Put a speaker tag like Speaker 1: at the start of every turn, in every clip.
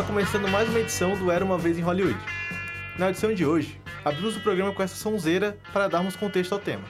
Speaker 1: Está começando mais uma edição do Era Uma Vez em Hollywood. Na edição de hoje, abrimos o programa com essa sonzeira para darmos contexto ao tema.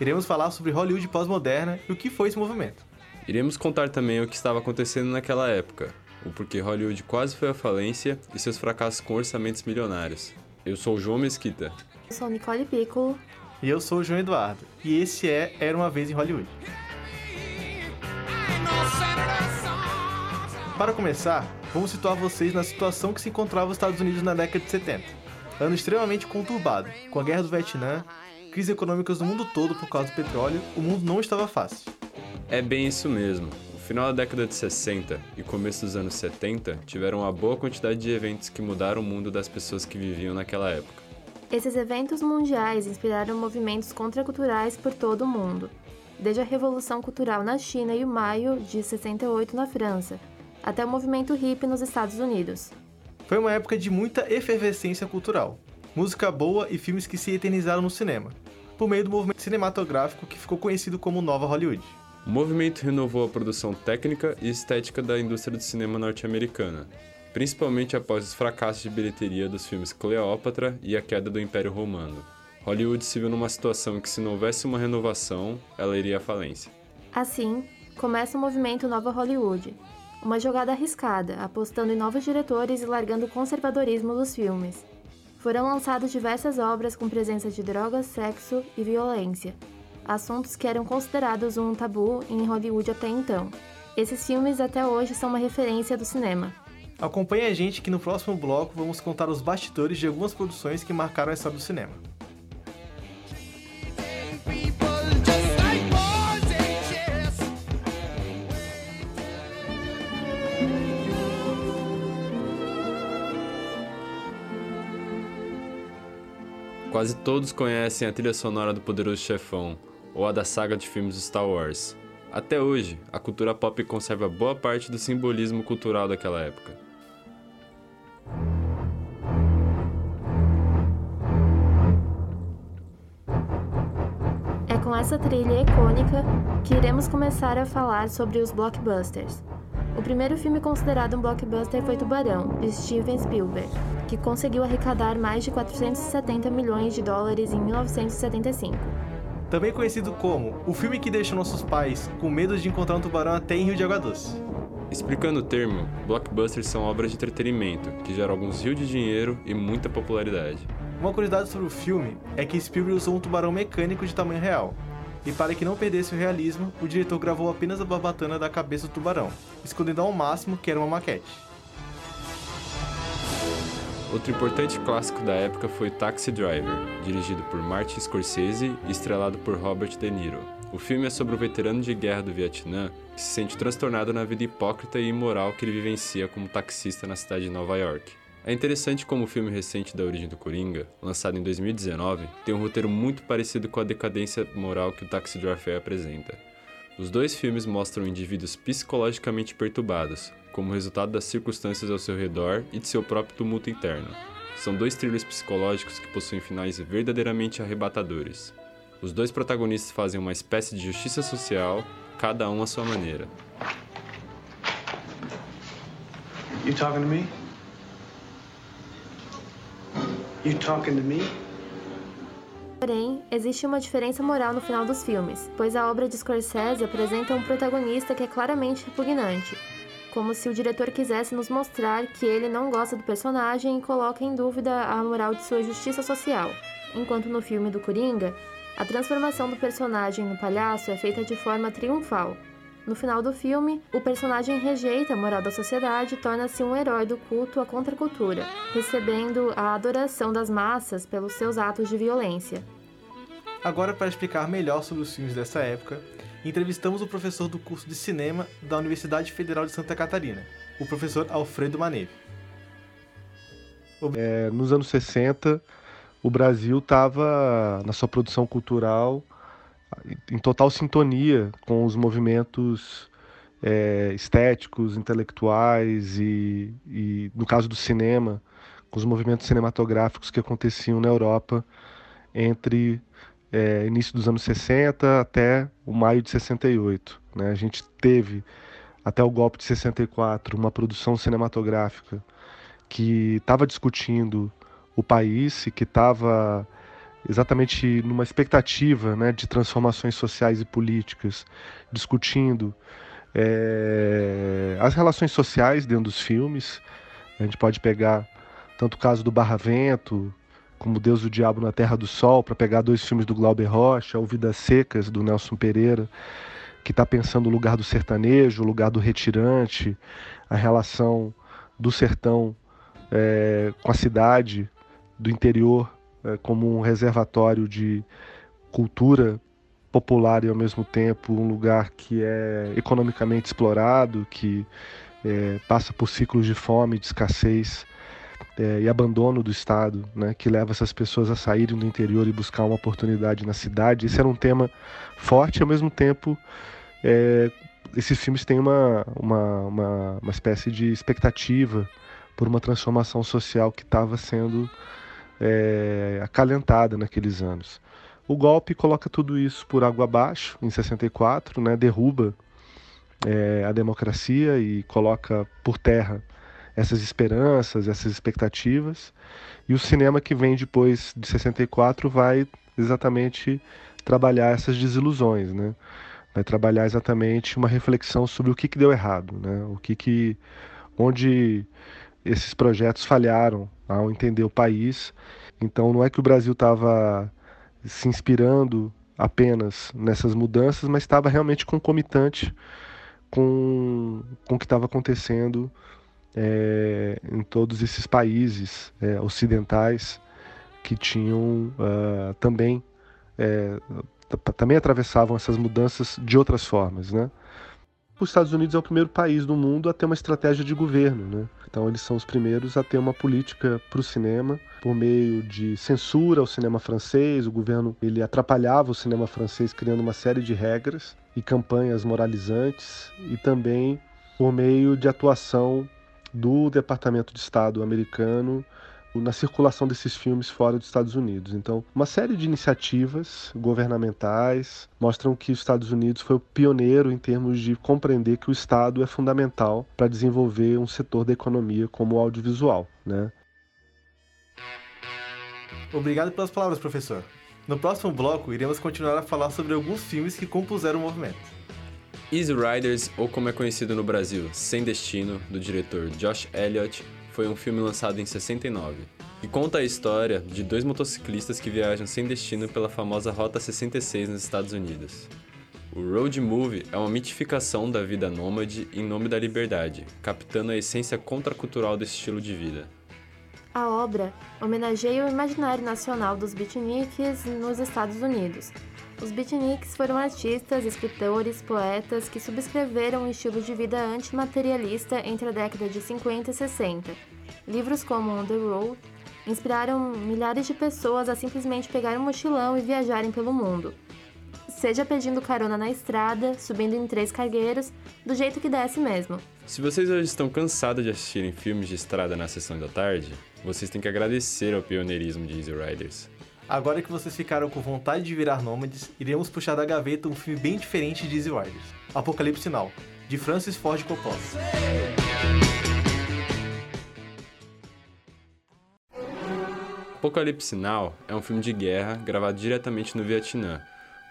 Speaker 1: Iremos falar sobre Hollywood pós-moderna e o que foi esse movimento.
Speaker 2: Iremos contar também o que estava acontecendo naquela época, o porquê Hollywood quase foi à falência e seus fracassos com orçamentos milionários. Eu sou o João Mesquita.
Speaker 3: Eu sou Nicole Piccolo.
Speaker 1: E eu sou o João Eduardo. E esse é Era Uma Vez em Hollywood. Para começar, vamos situar vocês na situação que se encontrava os Estados Unidos na década de 70. Ano extremamente conturbado, com a guerra do Vietnã, crises econômicas no mundo todo por causa do petróleo, o mundo não estava fácil.
Speaker 2: É bem isso mesmo. O final da década de 60 e começo dos anos 70 tiveram uma boa quantidade de eventos que mudaram o mundo das pessoas que viviam naquela época.
Speaker 3: Esses eventos mundiais inspiraram movimentos contraculturais por todo o mundo, desde a Revolução Cultural na China e o Maio de 68 na França, até o movimento hippie nos Estados Unidos.
Speaker 1: Foi uma época de muita efervescência cultural, música boa e filmes que se eternizaram no cinema, por meio do movimento cinematográfico que ficou conhecido como Nova Hollywood.
Speaker 2: O movimento renovou a produção técnica e estética da indústria do cinema norte-americana, principalmente após os fracassos de bilheteria dos filmes Cleópatra e a queda do Império Romano. Hollywood se viu numa situação em que, se não houvesse uma renovação, ela iria à falência.
Speaker 3: Assim, começa o movimento Nova Hollywood, uma jogada arriscada, apostando em novos diretores e largando o conservadorismo dos filmes. Foram lançadas diversas obras com presença de drogas, sexo e violência, assuntos que eram considerados um tabu em Hollywood até então. Esses filmes até hoje são uma referência do cinema.
Speaker 1: Acompanhe a gente que no próximo bloco vamos contar os bastidores de algumas produções que marcaram a história do cinema.
Speaker 2: Quase todos conhecem a trilha sonora do Poderoso Chefão, ou a da saga de filmes Star Wars. Até hoje, a cultura pop conserva boa parte do simbolismo cultural daquela época.
Speaker 3: É com essa trilha icônica que iremos começar a falar sobre os blockbusters. O primeiro filme considerado um blockbuster foi Tubarão, de Steven Spielberg, que conseguiu arrecadar mais de 470 milhões de dólares em 1975
Speaker 1: também conhecido como o filme que deixa nossos pais com medo de encontrar um tubarão até em Rio de Água Doce.
Speaker 2: Explicando o termo, blockbusters são obras de entretenimento que geram alguns rios de dinheiro e muita popularidade.
Speaker 1: Uma curiosidade sobre o filme é que Spielberg usou um tubarão mecânico de tamanho real. E para que não perdesse o realismo, o diretor gravou apenas a barbatana da cabeça do tubarão, escondendo ao máximo que era uma maquete.
Speaker 2: Outro importante clássico da época foi Taxi Driver, dirigido por Martin Scorsese e estrelado por Robert De Niro. O filme é sobre o veterano de guerra do Vietnã que se sente transtornado na vida hipócrita e imoral que ele vivencia como taxista na cidade de Nova York. É interessante como o filme recente da origem do Coringa, lançado em 2019, tem um roteiro muito parecido com a decadência moral que o Taxi Driver apresenta. Os dois filmes mostram indivíduos psicologicamente perturbados, como resultado das circunstâncias ao seu redor e de seu próprio tumulto interno. São dois thrillers psicológicos que possuem finais verdadeiramente arrebatadores. Os dois protagonistas fazem uma espécie de justiça social, cada um à sua maneira. You talking to me?
Speaker 3: You talking to me? Porém, existe uma diferença moral no final dos filmes, pois a obra de Scorsese apresenta um protagonista que é claramente repugnante, como se o diretor quisesse nos mostrar que ele não gosta do personagem e coloca em dúvida a moral de sua justiça social. Enquanto no filme do Coringa, a transformação do personagem no palhaço é feita de forma triunfal. No final do filme, o personagem rejeita a moral da sociedade e torna-se um herói do culto à contracultura, recebendo a adoração das massas pelos seus atos de violência.
Speaker 1: Agora, para explicar melhor sobre os filmes dessa época, entrevistamos o professor do curso de cinema da Universidade Federal de Santa Catarina, o professor Alfredo Maneve.
Speaker 4: É, nos anos 60, o Brasil estava, na sua produção cultural, em total sintonia com os movimentos é, estéticos, intelectuais e, e, no caso do cinema, com os movimentos cinematográficos que aconteciam na Europa entre é, início dos anos 60 até o maio de 68. Né? A gente teve, até o golpe de 64, uma produção cinematográfica que estava discutindo o país e que estava exatamente numa expectativa né, de transformações sociais e políticas, discutindo é, as relações sociais dentro dos filmes. A gente pode pegar tanto o caso do Barra Vento, como Deus e o Diabo na Terra do Sol, para pegar dois filmes do Glauber Rocha, ou Vidas Secas, do Nelson Pereira, que está pensando o lugar do sertanejo, o lugar do retirante, a relação do sertão é, com a cidade, do interior é, como um reservatório de cultura popular e ao mesmo tempo um lugar que é economicamente explorado, que é, passa por ciclos de fome, de escassez é, e abandono do Estado, né, que leva essas pessoas a saírem do interior e buscar uma oportunidade na cidade. Esse era um tema forte ao mesmo tempo é, esses filmes têm uma, uma, uma, uma espécie de expectativa por uma transformação social que estava sendo é, acalentada naqueles anos. O golpe coloca tudo isso por água abaixo, em 64, né, derruba é, a democracia e coloca por terra essas esperanças, essas expectativas. E o cinema que vem depois de 64 vai exatamente trabalhar essas desilusões, né? Vai trabalhar exatamente uma reflexão sobre o que, que deu errado, né? O que que onde esses projetos falharam ao entender o país. Então não é que o Brasil estava se inspirando apenas nessas mudanças, mas estava realmente concomitante com, com o que estava acontecendo é, em todos esses países é, ocidentais que tinham uh, também é, também atravessavam essas mudanças de outras formas, né? os Estados Unidos é o primeiro país do mundo a ter uma estratégia de governo, né? Então eles são os primeiros a ter uma política para o cinema por meio de censura ao cinema francês. O governo ele atrapalhava o cinema francês criando uma série de regras e campanhas moralizantes e também por meio de atuação do Departamento de Estado americano na circulação desses filmes fora dos Estados Unidos. Então, uma série de iniciativas governamentais mostram que os Estados Unidos foi o pioneiro em termos de compreender que o Estado é fundamental para desenvolver um setor da economia como o audiovisual, né?
Speaker 1: Obrigado pelas palavras, professor. No próximo bloco, iremos continuar a falar sobre alguns filmes que compuseram o movimento.
Speaker 2: Easy Riders, ou como é conhecido no Brasil, Sem Destino, do diretor Josh Elliott, foi um filme lançado em 69 e conta a história de dois motociclistas que viajam sem destino pela famosa Rota 66 nos Estados Unidos. O road movie é uma mitificação da vida nômade em nome da liberdade, captando a essência contracultural desse estilo de vida.
Speaker 3: A obra homenageia o imaginário nacional dos beatniks nos Estados Unidos. Os beatniks foram artistas, escritores, poetas que subscreveram um estilo de vida antimaterialista entre a década de 50 e 60 Livros como On the Road inspiraram milhares de pessoas a simplesmente pegar um mochilão e viajarem pelo mundo. Seja pedindo carona na estrada, subindo em três cargueiros, do jeito que desce mesmo.
Speaker 2: Se vocês hoje estão cansados de assistirem filmes de estrada na sessão da tarde, vocês têm que agradecer ao pioneirismo de Easy Riders.
Speaker 1: Agora que vocês ficaram com vontade de virar nômades, iremos puxar da gaveta um filme bem diferente de Easy Riders, Apocalipse Now, de Francis Ford Coppola.
Speaker 2: Apocalipse Now é um filme de guerra gravado diretamente no Vietnã.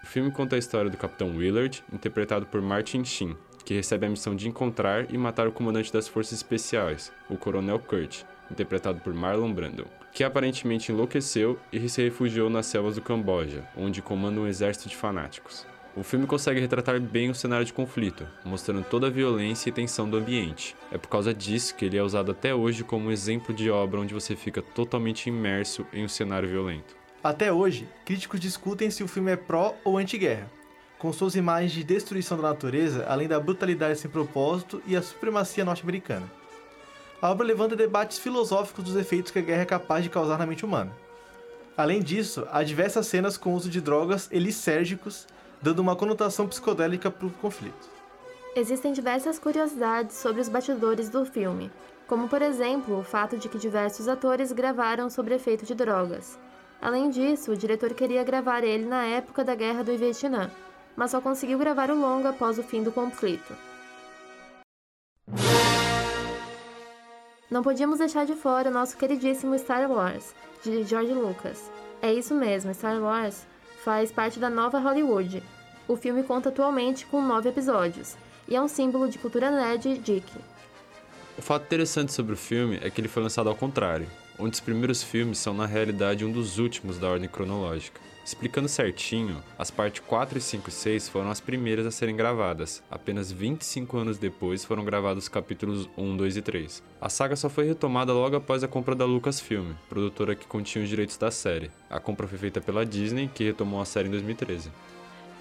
Speaker 2: O filme conta a história do Capitão Willard, interpretado por Martin Sheen, que recebe a missão de encontrar e matar o comandante das forças especiais, o Coronel Kurt, interpretado por Marlon Brando, que aparentemente enlouqueceu e se refugiou nas selvas do Camboja, onde comanda um exército de fanáticos. O filme consegue retratar bem o cenário de conflito, mostrando toda a violência e tensão do ambiente. É por causa disso que ele é usado até hoje como um exemplo de obra onde você fica totalmente imerso em um cenário violento.
Speaker 1: Até hoje, críticos discutem se o filme é pró ou anti-guerra, com suas imagens de destruição da natureza, além da brutalidade sem propósito e a supremacia norte-americana. A obra levanta debates filosóficos dos efeitos que a guerra é capaz de causar na mente humana. Além disso, há diversas cenas com uso de drogas elisérgicos dando uma conotação psicodélica para o conflito.
Speaker 3: Existem diversas curiosidades sobre os bastidores do filme, como por exemplo o fato de que diversos atores gravaram sobre efeito de drogas. Além disso, o diretor queria gravar ele na época da Guerra do Vietnã, mas só conseguiu gravar o longa após o fim do conflito. Não podíamos deixar de fora o nosso queridíssimo Star Wars, de George Lucas. É isso mesmo, Star Wars faz parte da nova Hollywood. O filme conta atualmente com nove episódios e é um símbolo de cultura nerd geek.
Speaker 2: O fato interessante sobre o filme é que ele foi lançado ao contrário, onde os primeiros filmes são na realidade um dos últimos da ordem cronológica. Explicando certinho, as partes 4, 5 e 6 foram as primeiras a serem gravadas. Apenas 25 anos depois foram gravados os capítulos 1, 2 e 3. A saga só foi retomada logo após a compra da Lucasfilm, produtora que continha os direitos da série. A compra foi feita pela Disney, que retomou a série em 2013.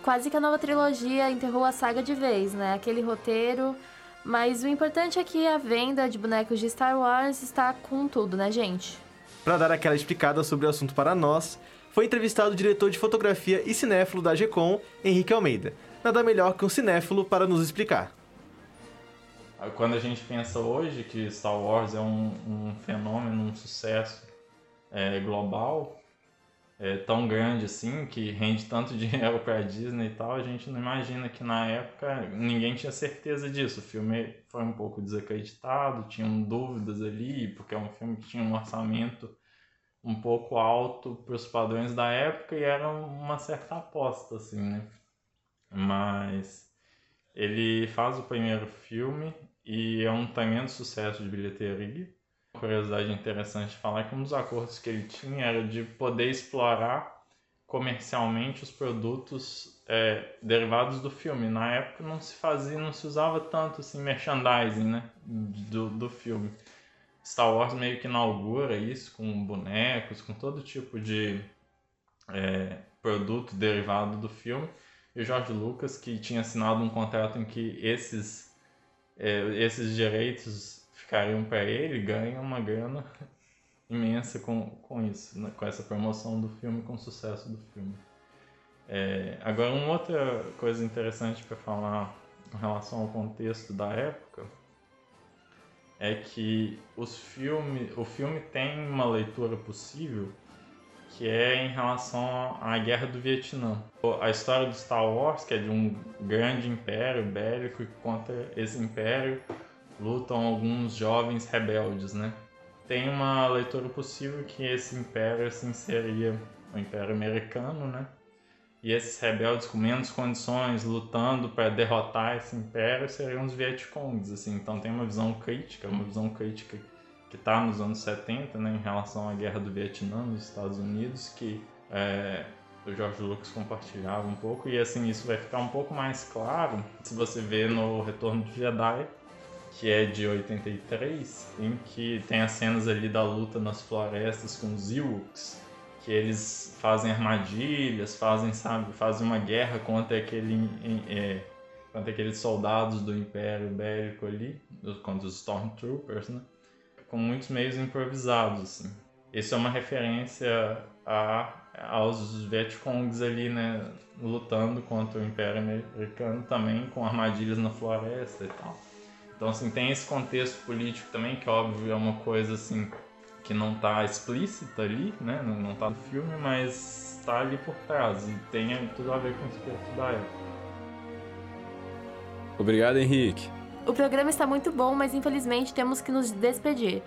Speaker 3: Quase que a nova trilogia enterrou a saga de vez, né? Aquele roteiro. Mas o importante é que a venda de bonecos de Star Wars está com tudo, né, gente?
Speaker 1: Para dar aquela explicada sobre o assunto para nós, foi entrevistado o diretor de fotografia e cinéfilo da GECOM, Henrique Almeida. Nada melhor que um cinéfilo para nos explicar.
Speaker 5: Quando a gente pensa hoje que Star Wars é um, um fenômeno, um sucesso é, global, é, tão grande assim, que rende tanto dinheiro para a Disney e tal, a gente não imagina que na época ninguém tinha certeza disso. O filme foi um pouco desacreditado, tinham dúvidas ali, porque é um filme que tinha um orçamento um pouco alto para os padrões da época e era uma certa aposta, assim, né? Mas ele faz o primeiro filme e é um tremendo sucesso de bilheteria. Uma curiosidade interessante de falar é que um dos acordos que ele tinha era de poder explorar comercialmente os produtos é, derivados do filme. Na época não se fazia, não se usava tanto assim merchandising, né, do, do filme. Star Wars meio que inaugura isso com bonecos, com todo tipo de é, produto derivado do filme. E o George Lucas, que tinha assinado um contrato em que esses, é, esses direitos ficariam para ele, ganha uma grana imensa com, com isso, né? com essa promoção do filme, com o sucesso do filme. É, agora, uma outra coisa interessante para falar em relação ao contexto da época é que os filme, o filme tem uma leitura possível que é em relação à Guerra do Vietnã. A história do Star Wars, que é de um grande império bélico e contra esse império lutam alguns jovens rebeldes, né? Tem uma leitura possível que esse império assim seria o Império Americano, né? E esses rebeldes com menos condições lutando para derrotar esse império seriam os Vietcongs, assim. Então tem uma visão crítica, uma visão crítica que está nos anos 70, né, em relação à guerra do Vietnã nos Estados Unidos, que é, o George Lucas compartilhava um pouco e assim isso vai ficar um pouco mais claro se você vê no Retorno de Jedi, que é de 83, em que tem as cenas ali da luta nas florestas com os Ewoks que eles fazem armadilhas, fazem, sabe, fazem uma guerra contra aquele é, contra aqueles soldados do Império Bélico ali, contra os Stormtroopers, né? Com muitos meios improvisados, assim. Isso é uma referência a, aos Vietcongs ali, né, lutando contra o Império Americano também com armadilhas na floresta e tal. Então, assim, tem esse contexto político também, que óbvio é uma coisa assim que não está explícita ali, né? Não, está no filme, mas está ali por trás e tem tudo a ver com o espírito da época.
Speaker 2: Obrigado, Henrique.
Speaker 3: O programa está muito bom, mas infelizmente temos que nos despedir.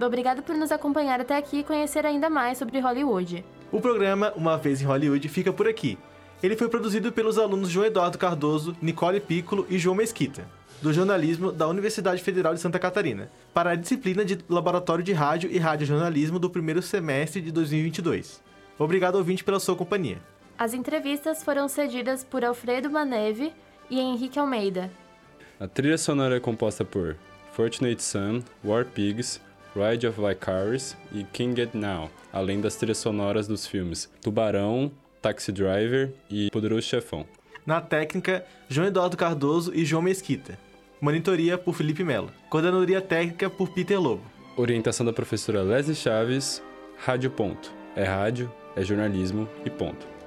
Speaker 3: Obrigado por nos acompanhar até aqui e conhecer ainda mais sobre Hollywood.
Speaker 1: O programa Uma Vez em Hollywood fica por aqui. Ele foi produzido pelos alunos João Eduardo Cardoso, Nicole Piccolo e João Mesquita do jornalismo da Universidade Federal de Santa Catarina, para a disciplina de Laboratório de Rádio e Radiojornalismo do primeiro semestre de 2022. Obrigado, ouvinte, pela sua companhia.
Speaker 3: As entrevistas foram cedidas por Alfredo Maneve e Henrique Almeida.
Speaker 2: A trilha sonora é composta por Fortunate Son, War Pigs, Ride of Vicaries e King It Now, além das trilhas sonoras dos filmes Tubarão, Taxi Driver e Poderoso Chefão.
Speaker 1: Na técnica, João Eduardo Cardoso e João Mesquita. Monitoria por Felipe Melo. Coordenadoria técnica por Peter Lobo.
Speaker 2: Orientação da professora Leslie Chaves. Rádio Ponto. É rádio, é jornalismo e ponto.